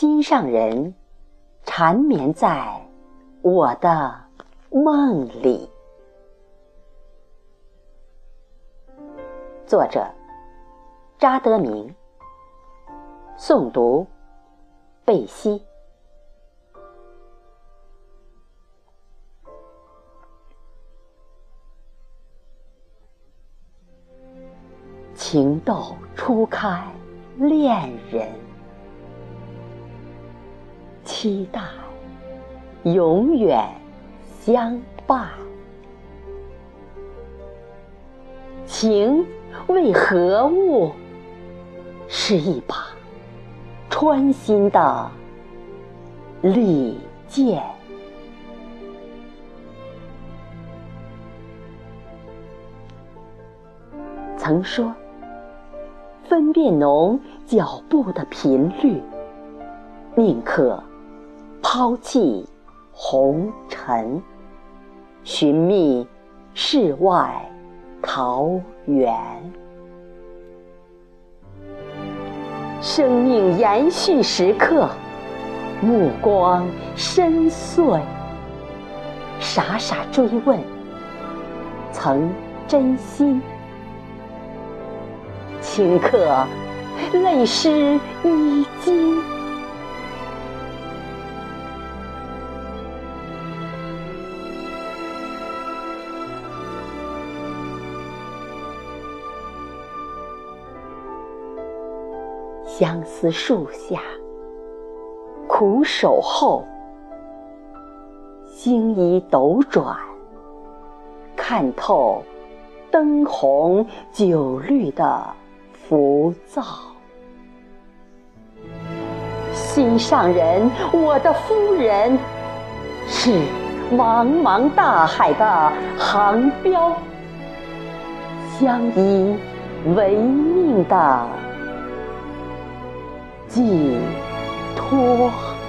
心上人缠绵在我的梦里。作者：查德明。诵读：贝西。情窦初开，恋人。期待永远相伴，情为何物？是一把穿心的利剑。曾说，分辨浓脚步的频率，宁可。抛弃红尘，寻觅世外桃源。生命延续时刻，目光深邃，傻傻追问，曾真心。顷刻，泪湿衣襟。相思树下，苦守候，星移斗转，看透灯红酒绿的浮躁。心上人，我的夫人，是茫茫大海的航标，相依为命的。寄托。